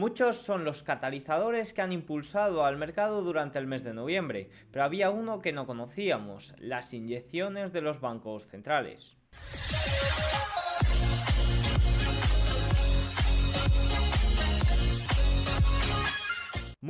Muchos son los catalizadores que han impulsado al mercado durante el mes de noviembre, pero había uno que no conocíamos, las inyecciones de los bancos centrales.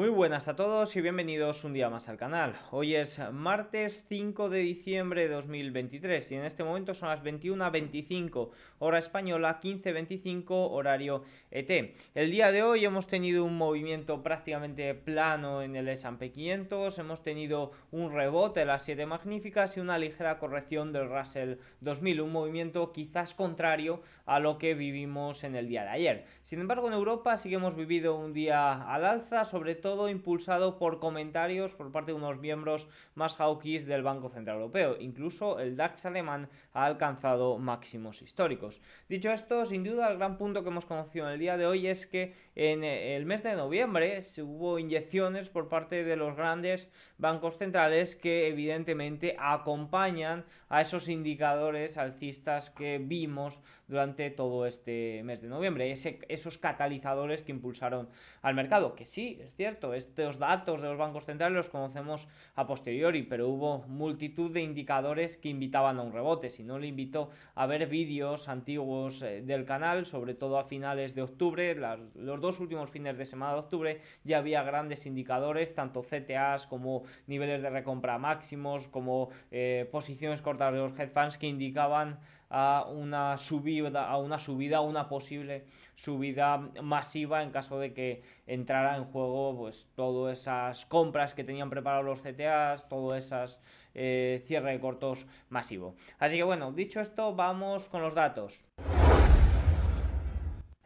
Muy buenas a todos y bienvenidos un día más al canal. Hoy es martes 5 de diciembre de 2023 y en este momento son las 21.25 hora española, 15.25 horario ET. El día de hoy hemos tenido un movimiento prácticamente plano en el S&P 500, hemos tenido un rebote de las 7 magníficas y una ligera corrección del Russell 2000, un movimiento quizás contrario a lo que vivimos en el día de ayer. Sin embargo en Europa sí que hemos vivido un día al alza, sobre todo impulsado por comentarios por parte de unos miembros más hawkish del Banco Central Europeo. Incluso el DAX alemán ha alcanzado máximos históricos. Dicho esto, sin duda el gran punto que hemos conocido en el día de hoy es que en el mes de noviembre hubo inyecciones por parte de los grandes bancos centrales que evidentemente acompañan a esos indicadores alcistas que vimos durante todo este mes de noviembre, esos catalizadores que impulsaron al mercado, que sí, es cierto, estos datos de los bancos centrales los conocemos a posteriori, pero hubo multitud de indicadores que invitaban a un rebote. Si no, le invito a ver vídeos antiguos eh, del canal, sobre todo a finales de octubre, los dos últimos fines de semana de octubre, ya había grandes indicadores, tanto CTAs como niveles de recompra máximos, como eh, posiciones cortas de los head funds que indicaban a una subida, a una subida, una posible subida masiva en caso de que entrara en juego pues todas esas compras que tenían preparados los CTAs, todas esas eh, cierre de cortos masivo. Así que bueno, dicho esto, vamos con los datos.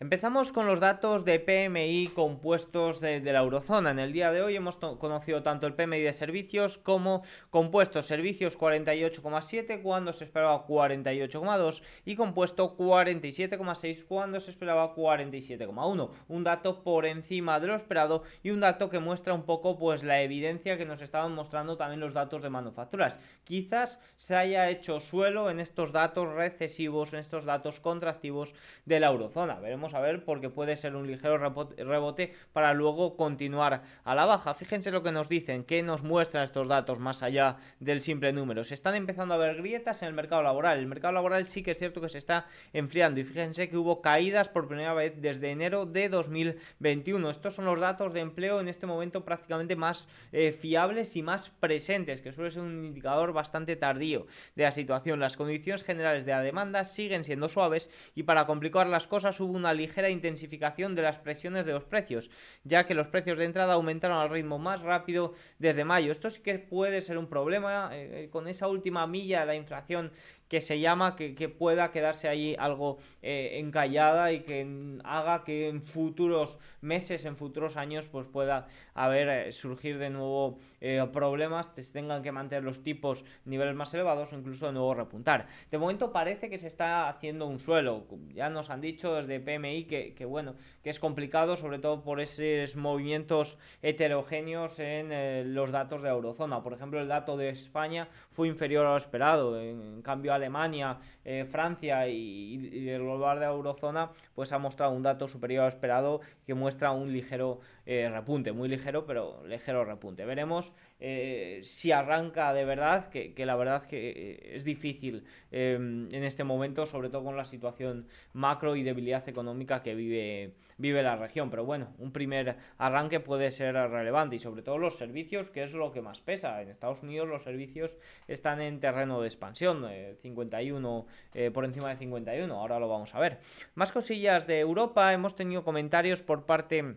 Empezamos con los datos de PMI compuestos de, la eurozona. En el día de hoy hemos conocido tanto el PMI de servicios como compuestos servicios 48,7 cuando se esperaba 48,2 y compuesto 47,6 cuando se esperaba 47,1. Un dato por encima de lo esperado y un dato que muestra un poco pues la evidencia que nos estaban mostrando también los datos de manufacturas. Quizás se haya hecho suelo en estos datos recesivos, en estos datos contractivos de la eurozona. Veremos a ver porque puede ser un ligero rebote para luego continuar a la baja. Fíjense lo que nos dicen, que nos muestran estos datos más allá del simple número. Se están empezando a ver grietas en el mercado laboral. El mercado laboral sí que es cierto que se está enfriando y fíjense que hubo caídas por primera vez desde enero de 2021. Estos son los datos de empleo en este momento prácticamente más eh, fiables y más presentes, que suele ser un indicador bastante tardío de la situación. Las condiciones generales de la demanda siguen siendo suaves y para complicar las cosas hubo una ligera intensificación de las presiones de los precios, ya que los precios de entrada aumentaron al ritmo más rápido desde mayo. Esto sí que puede ser un problema eh, con esa última milla la inflación que se llama, que, pueda quedarse ahí algo eh, encallada y que haga que en futuros meses, en futuros años, pues pueda haber, eh, surgir de nuevo eh, problemas, se tengan que mantener los tipos niveles más elevados o incluso de nuevo repuntar. De momento parece que se está haciendo un suelo, ya nos han dicho desde PMI que, bueno, que es complicado, sobre todo por esos movimientos heterogéneos en los datos de eurozona. Por ejemplo, el dato de España fue inferior a lo esperado, en, cambio Alemania, eh, Francia y, el global de la eurozona, pues ha mostrado un dato superior a esperado que muestra un ligero eh, repunte, muy ligero, pero ligero repunte. Veremos eh, si arranca de verdad, que, la verdad que es difícil en este momento, sobre todo con la situación macro y debilidad económica que vive, vive la región. Pero bueno, un primer arranque puede ser relevante y sobre todo los servicios, que es lo que más pesa. En Estados Unidos los servicios están en terreno de expansión. 51 eh, por encima de 51. Ahora lo vamos a ver. Más cosillas de Europa. Hemos tenido comentarios por parte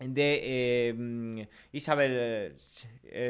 de eh, Isabel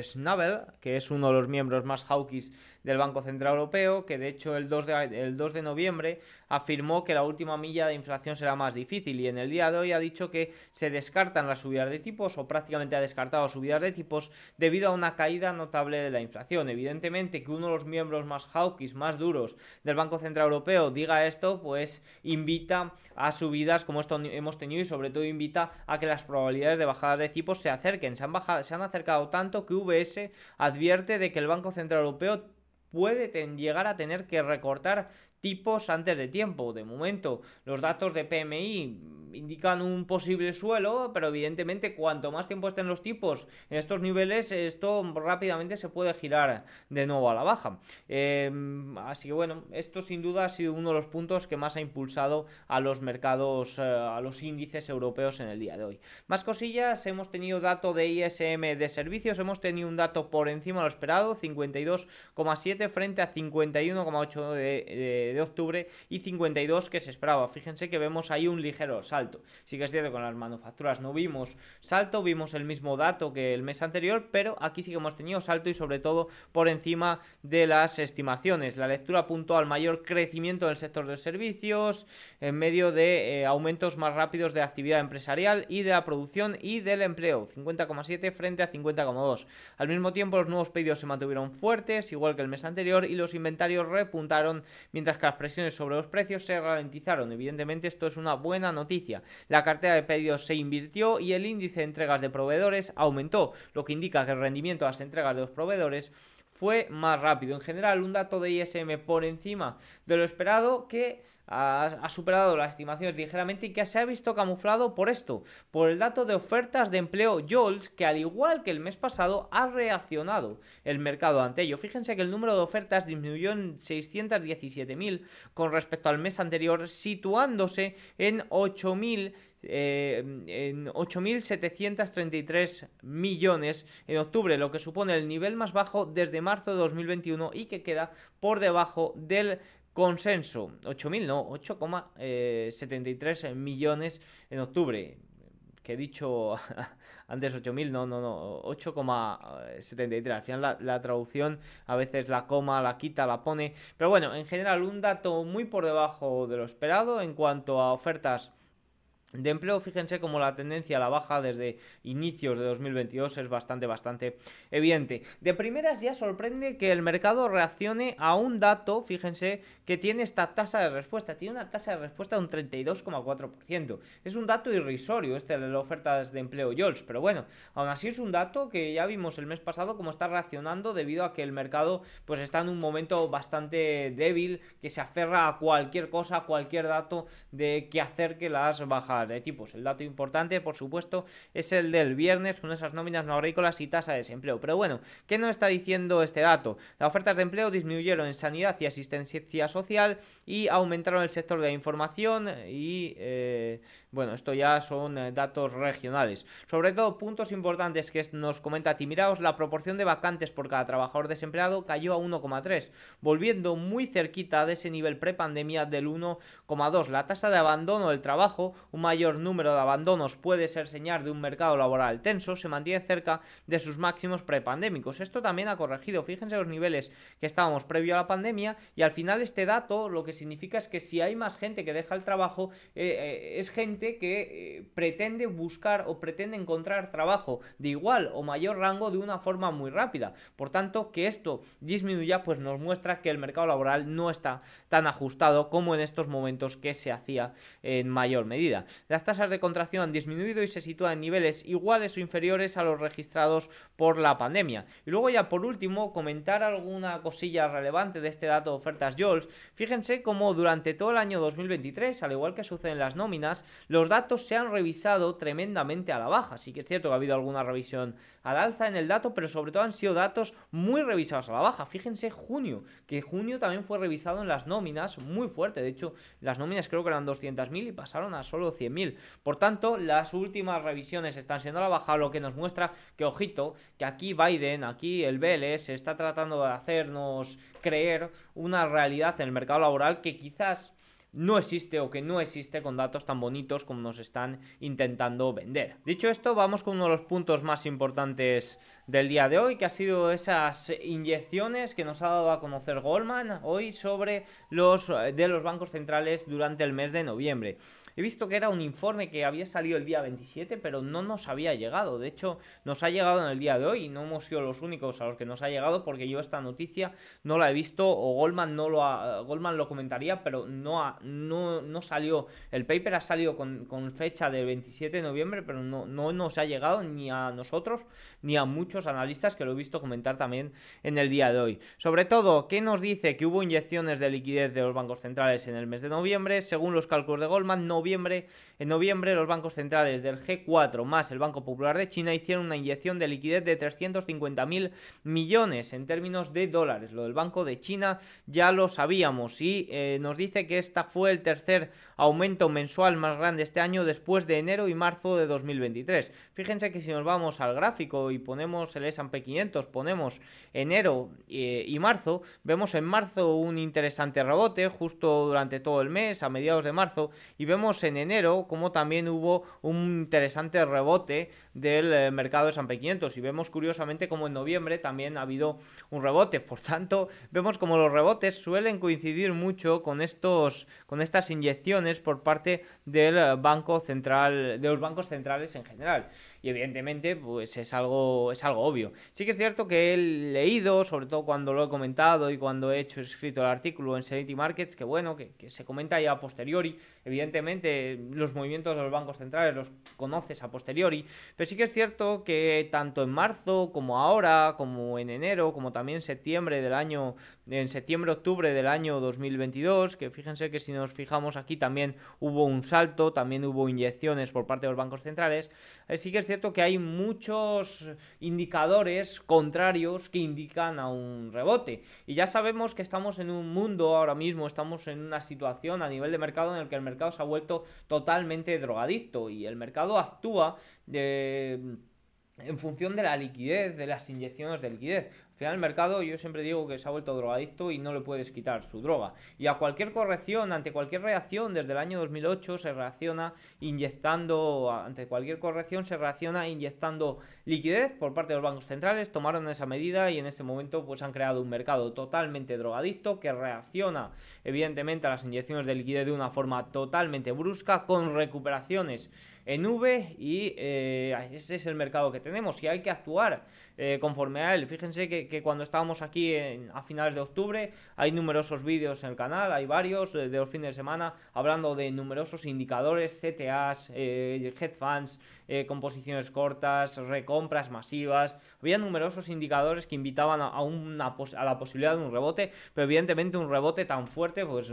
Schnabel, que es uno de los miembros más hawkish del Banco Central Europeo, que de hecho el 2 de, el 2 de noviembre afirmó que la última milla de inflación será más difícil y en el día de hoy ha dicho que se descartan las subidas de tipos o prácticamente ha descartado subidas de tipos debido a una caída notable de la inflación. Evidentemente que uno de los miembros más hawkish, más duros del Banco Central Europeo diga esto, pues invita a subidas como esto hemos tenido y sobre todo invita a que las probabilidades de bajadas de tipos se acerquen. Se han, bajado, se han acercado tanto que VS advierte de que el Banco Central Europeo puede llegar a tener que recortar tipos antes de tiempo. De momento, los datos de PMI indican un posible suelo, pero evidentemente cuanto más tiempo estén los tipos en estos niveles, esto rápidamente se puede girar de nuevo a la baja. Em, así que bueno, esto sin duda ha sido uno de los puntos que más ha impulsado a los mercados, eh, a los índices europeos en el día de hoy. Más cosillas, hemos tenido dato de ISM de servicios, hemos tenido un dato por encima de lo esperado, 52,7 frente a 51,8 de de octubre y 52 que se esperaba. Fíjense que vemos ahí un ligero salto. Sí que es cierto que con las manufacturas no vimos salto, vimos el mismo dato que el mes anterior, pero aquí sí que hemos tenido salto y sobre todo por encima de las estimaciones. La lectura apuntó al mayor crecimiento del sector de servicios en medio de eh, aumentos más rápidos de actividad empresarial y de la producción y del empleo, 50,7 frente a 50,2. Al mismo tiempo los nuevos pedidos se mantuvieron fuertes, igual que el mes anterior, y los inventarios repuntaron, mientras las presiones sobre los precios se ralentizaron. Evidentemente esto es una buena noticia. La cartera de pedidos se invirtió y el índice de entregas de proveedores aumentó, lo que indica que el rendimiento de las entregas de los proveedores fue más rápido. En general, un dato de ISM por encima de lo esperado que ha, superado las estimaciones ligeramente y que se ha visto camuflado por esto, por el dato de ofertas de empleo JOLS, que al igual que el mes pasado ha reaccionado el mercado ante ello. Fíjense que el número de ofertas disminuyó en 617.000 con respecto al mes anterior, situándose en 8.000 eh, en 8.733 millones en octubre, lo que supone el nivel más bajo desde marzo de 2021 y que queda por debajo del Consenso, 8.000, no, 8,73 eh, millones en octubre. Que he dicho antes 8.000, no, no, no, 8,73. Al final la, traducción a veces la coma, la quita, la pone. Pero bueno, en general un dato muy por debajo de lo esperado en cuanto a ofertas de empleo, fíjense como la tendencia a la baja desde inicios de 2022 es bastante, bastante evidente. De primeras ya sorprende que el mercado reaccione a un dato, fíjense, que tiene esta tasa de respuesta. Tiene una tasa de respuesta de un 32,4%. Es un dato irrisorio este de las ofertas de empleo JOLS, pero bueno, aún así es un dato que ya vimos el mes pasado cómo está reaccionando debido a que el mercado pues está en un momento bastante débil, que se aferra a cualquier cosa, a cualquier dato de que acerque las bajas de tipos. El dato importante, por supuesto, es el del viernes con esas nóminas no agrícolas y tasa de desempleo. Pero bueno, ¿qué nos está diciendo este dato? Las ofertas de empleo disminuyeron en sanidad y asistencia social y aumentaron el sector de la información y eh, bueno, esto ya son eh, datos regionales. Sobre todo, puntos importantes que nos comenta Timiraos, la proporción de vacantes por cada trabajador desempleado cayó a 1,3, volviendo muy cerquita de ese nivel prepandemia del 1,2. La tasa de abandono del trabajo, un mayor número de abandonos puede ser señal de un mercado laboral tenso, se mantiene cerca de sus máximos prepandémicos. Esto también ha corregido, fíjense los niveles que estábamos previo a la pandemia y al final este dato lo que significa es que si hay más gente que deja el trabajo, eh, eh, es gente que eh, pretende buscar o pretende encontrar trabajo de igual o mayor rango de una forma muy rápida. Por tanto, que esto disminuya, pues nos muestra que el mercado laboral no está tan ajustado como en estos momentos que se hacía en mayor medida. Las tasas de contracción han disminuido y se sitúan en niveles iguales o inferiores a los registrados por la pandemia. Y luego ya por último, comentar alguna cosilla relevante de este dato de ofertas JOLS. Fíjense cómo durante todo el año 2023, al igual que sucede en las nóminas, los datos se han revisado tremendamente a la baja. Sí que es cierto que ha habido alguna revisión al alza en el dato, pero sobre todo han sido datos muy revisados a la baja. Fíjense junio, que junio también fue revisado en las nóminas muy fuerte. De hecho, las nóminas creo que eran 200.000 y pasaron a solo 100.000. Por tanto, las últimas revisiones están siendo a la baja, lo que nos muestra que, ojito, que aquí Biden, aquí el BLS está tratando de hacernos creer una realidad en el mercado laboral que quizás no existe o que no existe con datos tan bonitos como nos están intentando vender. Dicho esto, vamos con uno de los puntos más importantes del día de hoy, que ha sido esas inyecciones que nos ha dado a conocer Goldman hoy sobre los de los bancos centrales durante el mes de noviembre. He visto que era un informe que había salido el día 27, pero no nos había llegado. De hecho, nos ha llegado en el día de hoy y no hemos sido los únicos a los que nos ha llegado porque yo esta noticia no la he visto o Goldman no lo ha, Goldman lo comentaría, pero no, ha, no, no salió. El paper ha salido con, con fecha del 27 de noviembre, pero no, no nos ha llegado ni a nosotros ni a muchos analistas que lo he visto comentar también en el día de hoy. Sobre todo, ¿qué nos dice que hubo inyecciones de liquidez de los bancos centrales en el mes de noviembre? Según los cálculos de Goldman, noviembre, en noviembre los bancos centrales del G4 más el Banco Popular de China hicieron una inyección de liquidez de 350 mil millones en términos de dólares. Lo del Banco de China ya lo sabíamos y eh, nos dice que esta fue el tercer aumento mensual más grande este año después de enero y marzo de 2023. Fíjense que si nos vamos al gráfico y ponemos el S&P 500, ponemos enero eh, y marzo, vemos en marzo un interesante rebote justo durante todo el mes, a mediados de marzo, y vemos en enero como también hubo un interesante rebote del eh, mercado de S&P 500 y vemos curiosamente como en noviembre también ha habido un rebote, por tanto, vemos como los rebotes suelen coincidir mucho con estos con estas inyecciones por parte del Banco Central de los bancos centrales en general. Y evidentemente pues es algo es algo obvio. Sí que es cierto que he leído, sobre todo cuando lo he comentado y cuando he hecho escrito el artículo en Sanity Markets, que bueno, que, se comenta ya a posteriori, evidentemente los movimientos de los bancos centrales los conoces a posteriori, pero sí que es cierto que tanto en marzo como ahora, como en enero, como también en septiembre del año, en septiembre-octubre del año 2022, que fíjense que si nos fijamos aquí también hubo un salto, también hubo inyecciones por parte de los bancos centrales, eh, sí que es cierto que hay muchos indicadores contrarios que indican a un rebote. Y ya sabemos que estamos en un mundo ahora mismo, estamos en una situación a nivel de mercado en el que el mercado se ha vuelto totalmente drogadicto y el mercado actúa de en función de la liquidez, de las inyecciones de liquidez final el mercado yo siempre digo que se ha vuelto drogadicto y no le puedes quitar su droga. Y a cualquier corrección, ante cualquier reacción, desde el año 2008 se reacciona inyectando, ante cualquier corrección se reacciona inyectando liquidez por parte de los bancos centrales, tomaron esa medida y en este momento pues han creado un mercado totalmente drogadicto que reacciona evidentemente a las inyecciones de liquidez de una forma totalmente brusca con recuperaciones en V y eh, ese es el mercado que tenemos y hay que actuar eh, conforme a él. Fíjense que, cuando estábamos aquí a finales de octubre hay numerosos vídeos en el canal, hay varios eh, de los fines de semana hablando de numerosos indicadores, CTAs, eh, head funds, composiciones cortas, recompras masivas. Había numerosos indicadores que invitaban a, a la posibilidad de un rebote, pero evidentemente un rebote tan fuerte pues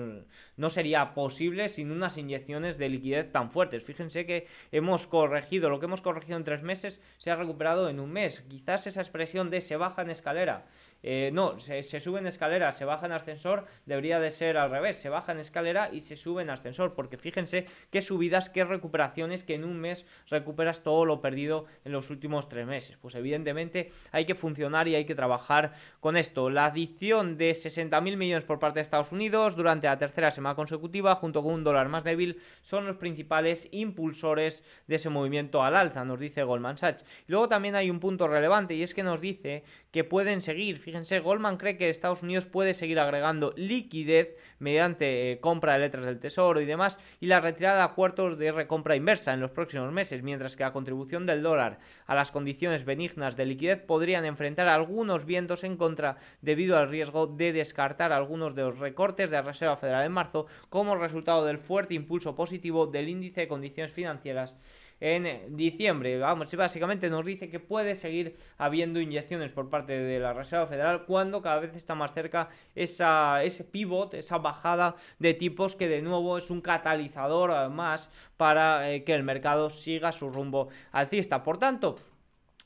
no sería posible sin unas inyecciones de liquidez tan fuertes. Fíjense que hemos corregido, lo que hemos corregido en tres meses se ha recuperado en un mes. Quizás esa expresión de se baja en escalera eh, no, se, sube en escalera, se baja en ascensor, debería de ser al revés, se baja en escalera y se sube en ascensor, porque fíjense qué subidas, qué recuperaciones, que en un mes recuperas todo lo perdido en los últimos tres meses. Pues evidentemente hay que funcionar y hay que trabajar con esto. La adición de 60.000 millones por parte de Estados Unidos durante la tercera semana consecutiva, junto con un dólar más débil, son los principales impulsores de ese movimiento al alza, nos dice Goldman Sachs. Luego también hay un punto relevante y es que nos dice que pueden seguir, fíjense, Goldman cree que Estados Unidos puede seguir agregando liquidez mediante eh, compra de letras del tesoro y demás y la retirada de acuerdos de recompra inversa en los próximos meses, mientras que la contribución del dólar a las condiciones benignas de liquidez podrían enfrentar algunos vientos en contra debido al riesgo de descartar algunos de los recortes de la Reserva Federal en marzo como resultado del fuerte impulso positivo del índice de condiciones financieras en diciembre. Vamos, básicamente nos dice que puede seguir habiendo inyecciones por parte de la Reserva Federal cuando cada vez está más cerca esa, ese pivot, esa bajada de tipos que de nuevo es un catalizador más para eh, que el mercado siga su rumbo alcista. Por tanto,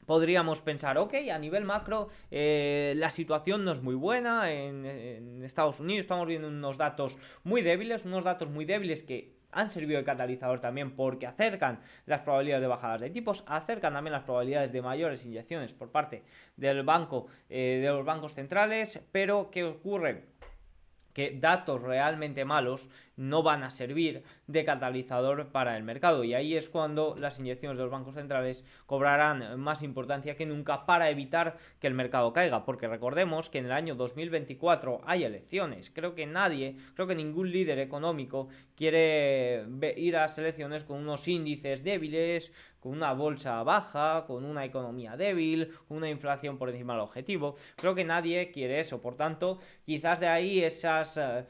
podríamos pensar, ok, a nivel macro eh, la situación no es muy buena en, en, Estados Unidos, estamos viendo unos datos muy débiles, unos datos muy débiles que han servido de catalizador también porque acercan las probabilidades de bajadas de tipos, acercan también las probabilidades de mayores inyecciones por parte del banco, eh, de los bancos centrales, pero ¿qué ocurre? que datos realmente malos no van a servir de catalizador para el mercado y ahí es cuando las inyecciones de los bancos centrales cobrarán más importancia que nunca para evitar que el mercado caiga porque recordemos que en el año 2024 hay elecciones creo que nadie creo que ningún líder económico quiere ir a las elecciones con unos índices débiles con una bolsa baja, con una economía débil, con una inflación por encima del objetivo. Creo que nadie quiere eso. Por tanto, quizás de ahí esas, eh,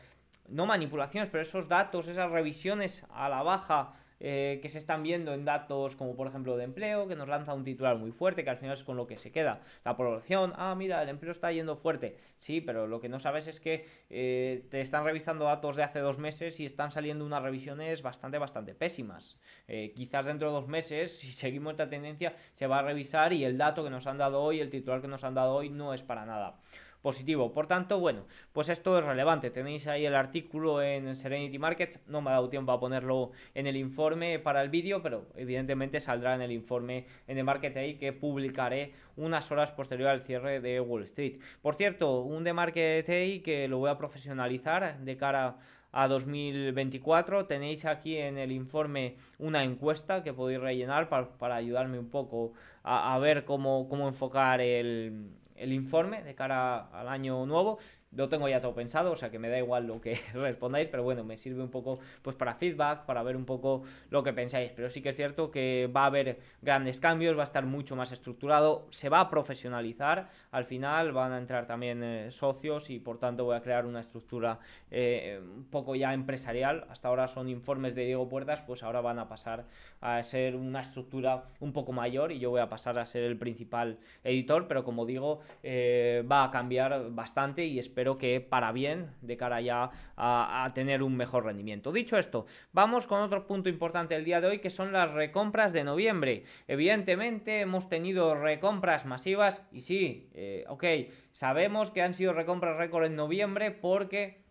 no manipulaciones, pero esos datos, esas revisiones a la baja eh, que se están viendo en datos como por ejemplo de empleo, que nos lanza un titular muy fuerte, que al final es con lo que se queda la población. Ah, mira, el empleo está yendo fuerte. Sí, pero lo que no sabes es que eh, te están revisando datos de hace dos meses y están saliendo unas revisiones bastante, bastante pésimas. Eh, quizás dentro de dos meses, si seguimos esta tendencia, se va a revisar y el dato que nos han dado hoy, el titular que nos han dado hoy, no es para nada positivo. Por tanto, bueno, pues esto es relevante. Tenéis ahí el artículo en Serenity Market. No me ha dado tiempo a ponerlo en el informe para el vídeo, pero evidentemente saldrá en el informe en el Market Day que publicaré unas horas posterior al cierre de Wall Street. Por cierto, un de Market Day que lo voy a profesionalizar de cara a 2024. Tenéis aquí en el informe una encuesta que podéis rellenar para, ayudarme un poco a, a ver cómo, cómo enfocar el, el informe de cara al año nuevo lo tengo ya todo pensado, o sea que me da igual lo que respondáis, pero bueno, me sirve un poco pues para feedback, para ver un poco lo que pensáis. Pero sí que es cierto que va a haber grandes cambios, va a estar mucho más estructurado, se va a profesionalizar, al final van a entrar también eh, socios y por tanto voy a crear una estructura eh, un poco ya empresarial. Hasta ahora son informes de Diego Puertas, pues ahora van a pasar a ser una estructura un poco mayor y yo voy a pasar a ser el principal editor, pero como digo, eh, va a cambiar bastante y espero pero que para bien de cara ya a, tener un mejor rendimiento. Dicho esto, vamos con otro punto importante del día de hoy que son las recompras de noviembre. Evidentemente hemos tenido recompras masivas y sí, eh, ok, sabemos que han sido recompras récord en noviembre porque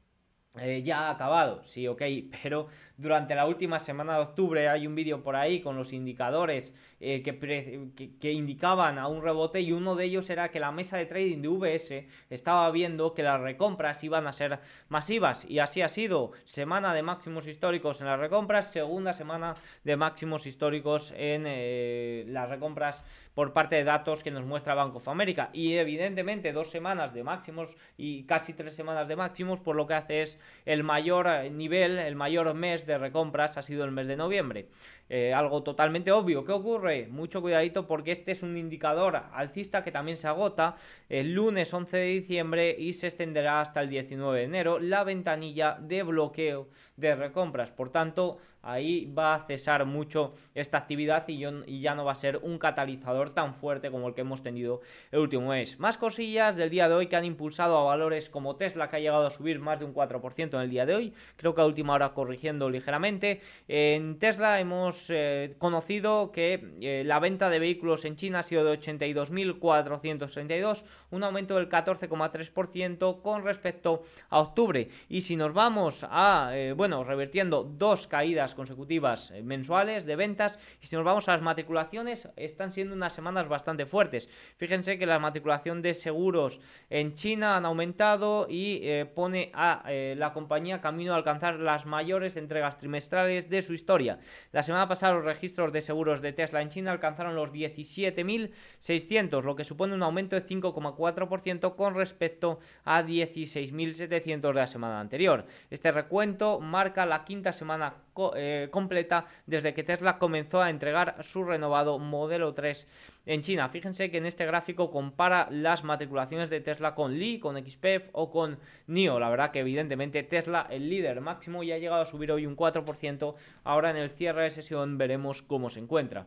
eh, ya ha acabado, sí, ok, pero durante la última semana de octubre hay un vídeo por ahí con los indicadores eh, que, indicaban a un rebote y uno de ellos era que la mesa de trading de VS estaba viendo que las recompras iban a ser masivas y así ha sido. Semana de máximos históricos en las recompras, segunda semana de máximos históricos en eh, las recompras por parte de datos que nos muestra Bank of America y evidentemente dos semanas de máximos y casi tres semanas de máximos por lo que hace es el mayor nivel, el mayor mes de recompras ha sido el mes de noviembre. Eh, algo totalmente obvio. ¿Qué ocurre? Mucho cuidadito porque este es un indicador alcista que también se agota el lunes 11 de diciembre y se extenderá hasta el 19 de enero la ventanilla de bloqueo de recompras. Por tanto, ahí va a cesar mucho esta actividad y, ya no va a ser un catalizador tan fuerte como el que hemos tenido el último mes. Más cosillas del día de hoy que han impulsado a valores como Tesla, que ha llegado a subir más de un 4% en el día de hoy. Creo que a última hora corrigiendo ligeramente. En Tesla hemos eh, conocido que eh, la venta de vehículos en China ha sido de 82.432, un aumento del 14,3% con respecto a octubre. Y si nos vamos a, eh, bueno, revirtiendo dos caídas consecutivas mensuales de ventas. Y si nos vamos a las matriculaciones, están siendo unas semanas bastante fuertes. Fíjense que la matriculación de seguros en China han aumentado y pone a la compañía camino a alcanzar las mayores entregas trimestrales de su historia. La semana pasada los registros de seguros de Tesla en China alcanzaron los 17.600, lo que supone un aumento de 5,4% con respecto a 16.700 de la semana anterior. Este recuento marca la quinta semana eh, completa desde que Tesla comenzó a entregar su renovado modelo 3 en China. Fíjense que en este gráfico compara las matriculaciones de Tesla con Li, con XPEF o con NIO. La verdad que evidentemente Tesla, el líder máximo, ya ha llegado a subir hoy un 4%. Ahora en el cierre de sesión veremos cómo se encuentra.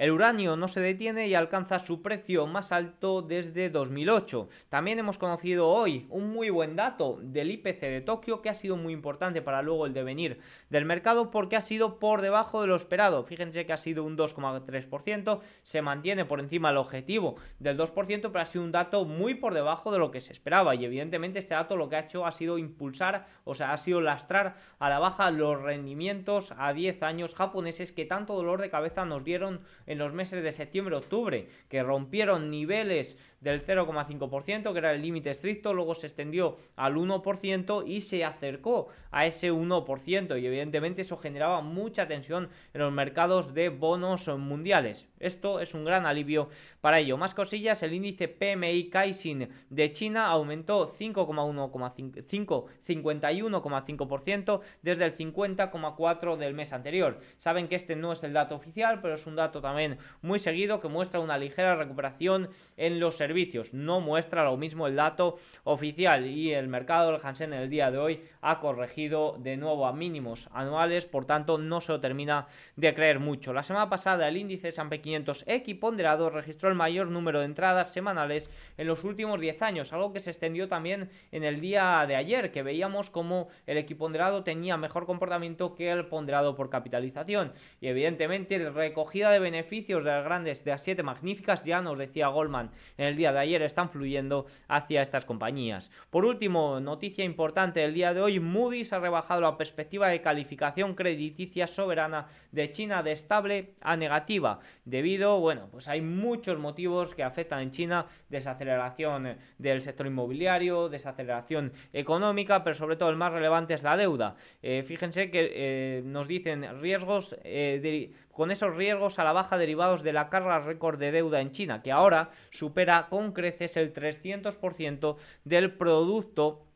El uranio no se detiene y alcanza su precio más alto desde 2008. También hemos conocido hoy un muy buen dato del IPC de Tokio que ha sido muy importante para luego el devenir del mercado porque ha sido por debajo de lo esperado. Fíjense que ha sido un 2,3%, se mantiene por encima del objetivo del 2%, pero ha sido un dato muy por debajo de lo que se esperaba y evidentemente este dato lo que ha hecho ha sido impulsar, o sea, ha sido lastrar a la baja los rendimientos a 10 años japoneses que tanto dolor de cabeza nos dieron en los meses de septiembre-octubre, que rompieron niveles del 0,5%, que era el límite estricto, luego se extendió al 1% y se acercó a ese 1%, y evidentemente eso generaba mucha tensión en los mercados de bonos mundiales. Esto es un gran alivio para ello. Más cosillas, el índice PMI Caixin de China aumentó 5,51,5% desde el 50,4% del mes anterior. Saben que este no es el dato oficial, pero es un dato también muy seguido que muestra una ligera recuperación en los servicios. No muestra lo mismo el dato oficial y el mercado del Hansen en el día de hoy ha corregido de nuevo a mínimos anuales, por tanto no se lo termina de creer mucho. La semana pasada el índice San 500 equiponderado registró el mayor número de entradas semanales en los últimos 10 años, algo que se extendió también en el día de ayer, que veíamos como el equiponderado tenía mejor comportamiento que el ponderado por capitalización. Y evidentemente la recogida de beneficios de las grandes de las 7 magníficas, ya nos decía Goldman en el día de ayer, están fluyendo hacia estas compañías. Por último, noticia importante del día de hoy, Moody's ha rebajado la perspectiva de calificación crediticia soberana de China de estable a negativa. De debido, bueno, pues hay muchos motivos que afectan en China, desaceleración del sector inmobiliario, desaceleración económica, pero sobre todo el más relevante es la deuda. Eh, fíjense que eh, nos dicen riesgos, eh, con esos riesgos a la baja derivados de la carga récord de deuda en China, que ahora supera con creces el 300% del producto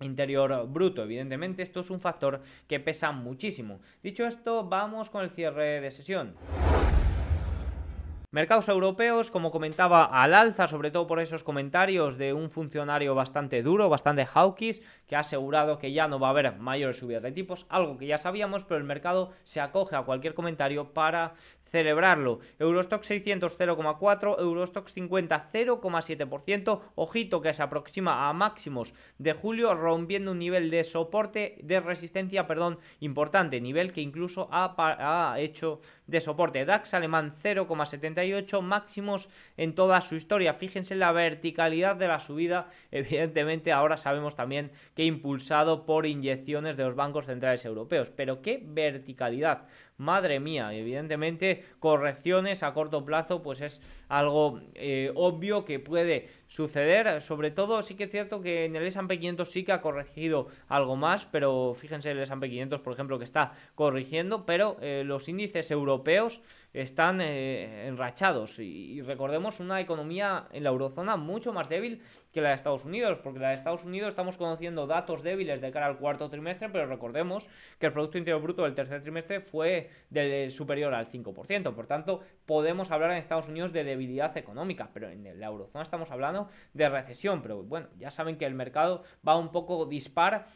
interior bruto. Evidentemente esto es un factor que pesa muchísimo. Dicho esto, vamos con el cierre de sesión. Mercados europeos, como comentaba, al alza, sobre todo por esos comentarios de un funcionario bastante duro, bastante hawkish, que ha asegurado que ya no va a haber mayores subidas de tipos, algo que ya sabíamos, pero el mercado se acoge a cualquier comentario para celebrarlo. Eurostock 600 0,4, Eurostock 50 0,7%, ojito que se aproxima a máximos de julio rompiendo un nivel de soporte de resistencia, perdón, importante, nivel que incluso ha, ha hecho de soporte. DAX alemán 0,78 máximos en toda su historia. Fíjense la verticalidad de la subida. Evidentemente ahora sabemos también que impulsado por inyecciones de los bancos centrales europeos. Pero qué verticalidad madre mía, evidentemente correcciones a corto plazo pues es algo eh, obvio que puede suceder, sobre todo sí que es cierto que en el S&P 500 sí que ha corregido algo más, pero fíjense el S&P 500 por ejemplo que está corrigiendo, pero eh, los índices europeos están eh, enrachados. Y, recordemos una economía en la eurozona mucho más débil que la de Estados Unidos, porque la de Estados Unidos estamos conociendo datos débiles de cara al cuarto trimestre, pero recordemos que el Producto Interior Bruto del tercer trimestre fue de, superior al 5%, por tanto podemos hablar en Estados Unidos de debilidad económica, pero en la eurozona estamos hablando de recesión, pero bueno, ya saben que el mercado va un poco dispar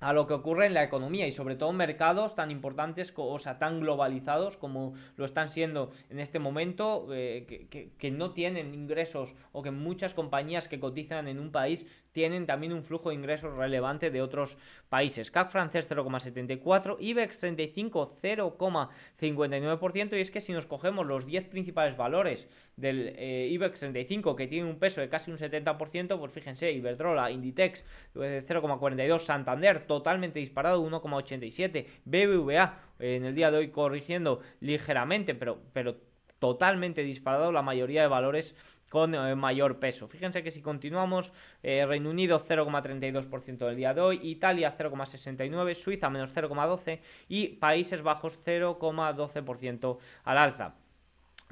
a lo que ocurre en la economía y sobre todo en mercados tan importantes, o sea, tan globalizados como lo están siendo en este momento, eh, que, no tienen ingresos o que muchas compañías que cotizan en un país tienen también un flujo de ingresos relevante de otros países. CAC francés 0,74, IBEX 35 0,59% y es que si nos cogemos los 10 principales valores del eh, IBEX 35 que tiene un peso de casi un 70%, pues fíjense, Iberdrola, Inditex 0,42, eh, Santander totalmente disparado, 1,87. BBVA en el día de hoy corrigiendo ligeramente, pero, pero totalmente disparado la mayoría de valores con eh, mayor peso. Fíjense que si continuamos, eh, Reino Unido 0,32% del día de hoy, Italia 0,69%, Suiza menos 0,12% y Países Bajos 0,12% al alza.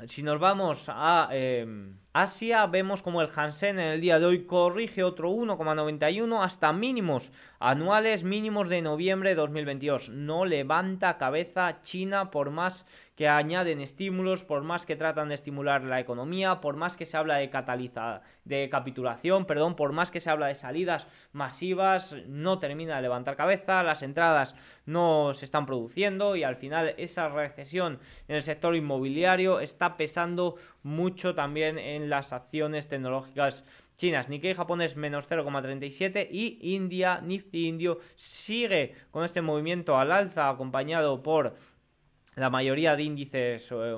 Si nos vamos a... Em, Asia vemos como el Hansen en el día de hoy corrige otro 1,91 hasta mínimos anuales mínimos de noviembre de 2022. No levanta cabeza China por más que añaden estímulos, por más que tratan de estimular la economía, por más que se habla de cataliza de capitulación, perdón, por más que se habla de salidas masivas, no termina de levantar cabeza, las entradas no se están produciendo y al final esa recesión en el sector inmobiliario está pesando mucho también en las acciones tecnológicas chinas. Nikkei japonés menos 0,37 y India, Nifty indio, sigue con este movimiento al alza acompañado por la mayoría de índices eh,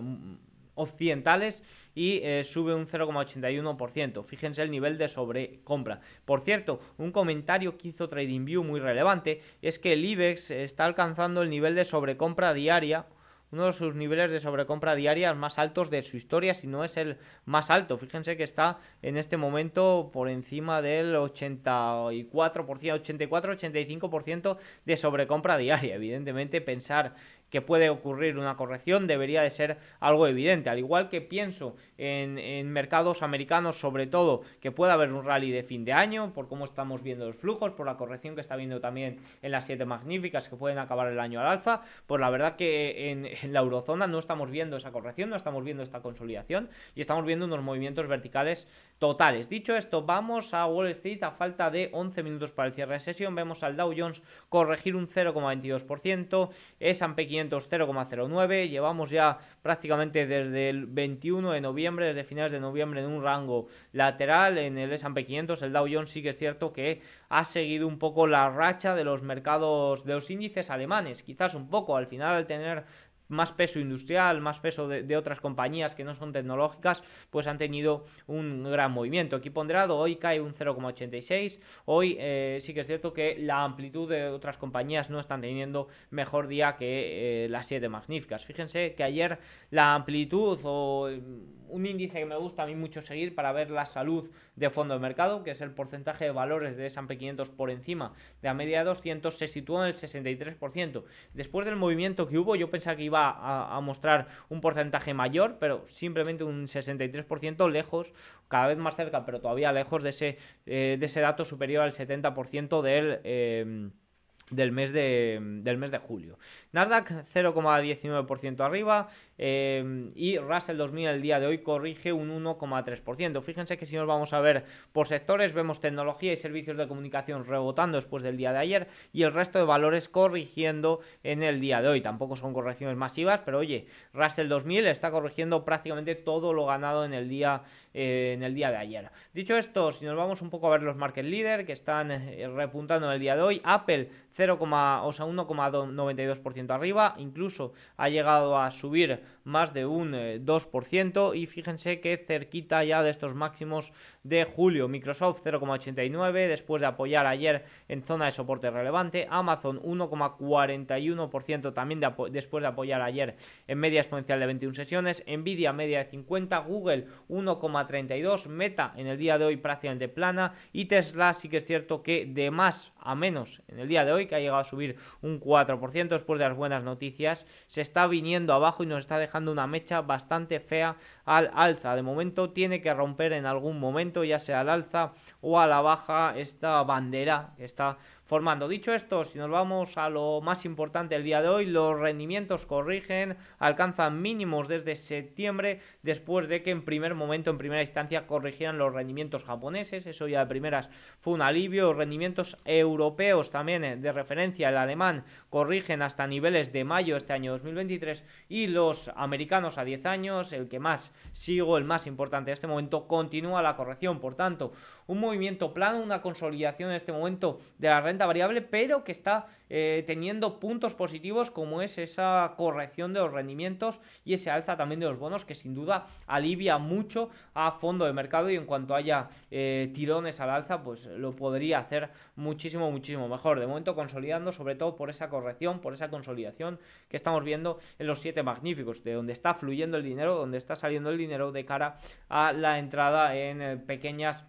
occidentales y eh, sube un 0,81%. Fíjense el nivel de sobrecompra. Por cierto, un comentario que hizo TradingView muy relevante es que el IBEX está alcanzando el nivel de sobrecompra diaria uno de sus niveles de sobrecompra diaria más altos de su historia, si no es el más alto. Fíjense que está en este momento por encima del 84%, 84-85% de sobrecompra diaria. Evidentemente, pensar que puede ocurrir una corrección debería de ser algo evidente. Al igual que pienso en, mercados americanos, sobre todo, que puede haber un rally de fin de año, por cómo estamos viendo los flujos, por la corrección que está viendo también en las siete magníficas que pueden acabar el año al alza, pues la verdad que en, en la eurozona no estamos viendo esa corrección, no estamos viendo esta consolidación y estamos viendo unos movimientos verticales totales. Dicho esto, vamos a Wall Street a falta de 11 minutos para el cierre de sesión. Vemos al Dow Jones corregir un 0,22%, S&P 500 0,09%. Llevamos ya prácticamente desde el 21 de noviembre, desde finales de noviembre, en un rango lateral en el S&P 500. El Dow Jones sí que es cierto que ha seguido un poco la racha de los mercados, de los índices alemanes. Quizás un poco, al final al tener más peso industrial, más peso de, otras compañías que no son tecnológicas, pues han tenido un gran movimiento. Aquí ponderado, hoy cae un 0,86. Hoy eh, sí que es cierto que la amplitud de otras compañías no están teniendo mejor día que eh, las 7 magníficas. Fíjense que ayer la amplitud o un índice que me gusta a mí mucho seguir para ver la salud de fondo de mercado, que es el porcentaje de valores de S&P 500 por encima de la media de 200, se situó en el 63%. Después del movimiento que hubo, yo pensaba que iba a, mostrar un porcentaje mayor, pero simplemente un 63% lejos, cada vez más cerca, pero todavía lejos de ese, eh, de ese dato superior al 70% del... Eh, del mes de, del mes de julio. Nasdaq 0,19% arriba eh, y Russell 2000 el día de hoy corrige un 1,3%. Fíjense que si nos vamos a ver por sectores, vemos tecnología y servicios de comunicación rebotando después del día de ayer y el resto de valores corrigiendo en el día de hoy. Tampoco son correcciones masivas, pero oye, Russell 2000 está corrigiendo prácticamente todo lo ganado en el día, eh, en el día de ayer. Dicho esto, si nos vamos un poco a ver los market leader que están eh, repuntando en el día de hoy, Apple 0, o sea, 1,92% arriba, incluso ha llegado a subir más de un 2% eh, y fíjense que cerquita ya de estos máximos de julio, Microsoft 0,89 después de apoyar ayer en zona de soporte relevante, Amazon 1,41% también después de apoyar ayer en media exponencial de 21 sesiones, Nvidia media de 50, Google 1,32, Meta en el día de hoy prácticamente plana y Tesla sí que es cierto que de más a menos en el día de hoy, que ha llegado a subir un 4% después de las buenas noticias, se está viniendo abajo y nos está dejando una mecha bastante fea al alza. De momento tiene que romper en algún momento, ya sea al alza o a la baja, esta bandera que está formando. Dicho esto, si nos vamos a lo más importante del día de hoy, los rendimientos corrigen, alcanzan mínimos desde septiembre, después de que en primer momento, en primera instancia, corrigieran los rendimientos japoneses. Eso ya de primeras fue un alivio. Rendimientos europeos también eh, de referencia, el alemán corrigen hasta niveles de mayo este año 2023 y los americanos a 10 años, el que más sigo, el más importante en este momento, continúa la corrección. Por tanto, un movimiento plano, una consolidación en este momento de la renta variable, pero que está eh, teniendo puntos positivos como es esa corrección de los rendimientos y ese alza también de los bonos que sin duda alivia mucho a fondo de mercado y en cuanto haya eh, tirones al alza pues lo podría hacer muchísimo muchísimo mejor. De momento consolidando sobre todo por esa corrección por esa consolidación que estamos viendo en los siete magníficos de donde está fluyendo el dinero donde está saliendo el dinero de cara a la entrada en eh, pequeñas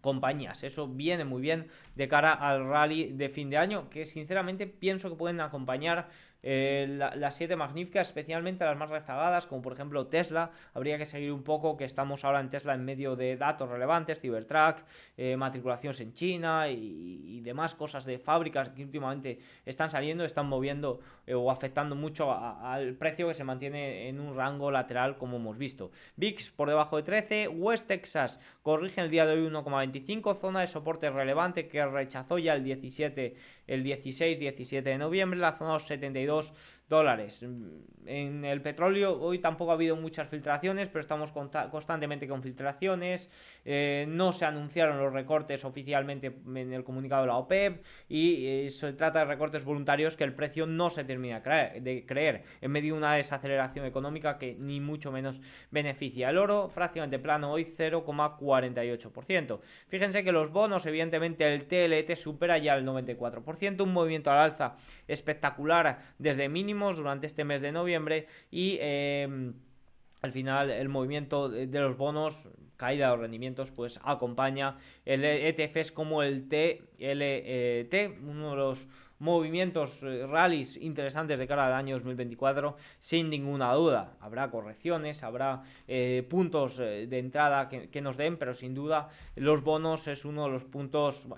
compañías. Eso viene muy bien de cara al rally de fin de año, que sinceramente pienso que pueden acompañar eh, las siete magníficas, especialmente las más rezagadas, como por ejemplo Tesla, habría que seguir un poco que estamos ahora en Tesla en medio de datos relevantes, Cybertruck, eh, matriculaciones en China y, demás cosas de fábricas que últimamente están saliendo, están moviendo eh, o afectando mucho al precio que se mantiene en un rango lateral como hemos visto. VIX por debajo de 13, West Texas corrige el día de hoy 1,25, zona de soporte relevante que rechazó ya el 17, el 16-17 de noviembre, la zona 72 dólares. En el petróleo hoy tampoco ha habido muchas filtraciones, pero estamos constantemente con filtraciones. Eh, no se anunciaron los recortes oficialmente en el comunicado de la OPEP y eh, se trata de recortes voluntarios que el precio no se termina de creer en medio de una desaceleración económica que ni mucho menos beneficia. El oro prácticamente plano hoy 0,48%. Fíjense que los bonos, evidentemente el TLT supera ya el 94%, un movimiento al alza espectacular desde mínimo durante este mes de noviembre y em, al final el movimiento de los bonos caída de los rendimientos pues acompaña el ETFs como el TLT uno de los movimientos, eh, rallies interesantes de cara al año 2024, sin ninguna duda. Habrá correcciones, habrá eh, puntos eh, de entrada que, nos den, pero sin duda los bonos es uno de los puntos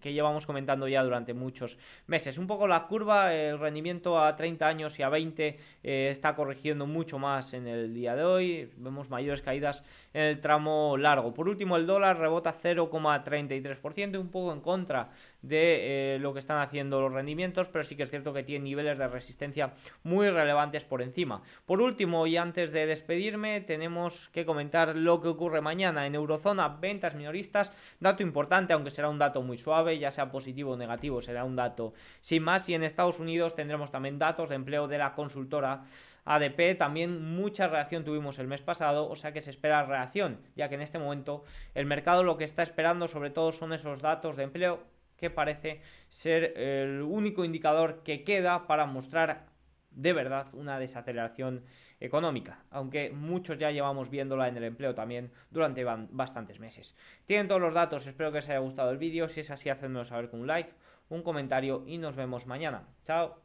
que, llevamos comentando ya durante muchos meses. Un poco la curva, el rendimiento a 30 años y a 20 está corrigiendo mucho más en el día de hoy. Vemos mayores caídas en el tramo largo. Por último, el dólar rebota 0,33%, un poco en contra de lo que están haciendo los rendimientos pero sí que es cierto que tiene niveles de resistencia muy relevantes por encima. Por último, y antes de despedirme, tenemos que comentar lo que ocurre mañana en Eurozona, ventas minoristas, dato importante, aunque será un dato muy ya sea positivo o negativo, será un dato sin más. Y en Estados Unidos tendremos también datos de empleo de la consultora ADP, también mucha reacción tuvimos el mes pasado, o sea que se espera reacción, ya que en este momento el mercado lo que está esperando sobre todo son esos datos de empleo que parece ser el único indicador que queda para mostrar de verdad una desaceleración económica, aunque muchos ya llevamos viéndola en el empleo también durante bastantes meses. Tienen todos los datos, espero que os haya gustado el vídeo, si es así hacedmelo saber con un like, un comentario y nos vemos mañana. Chao.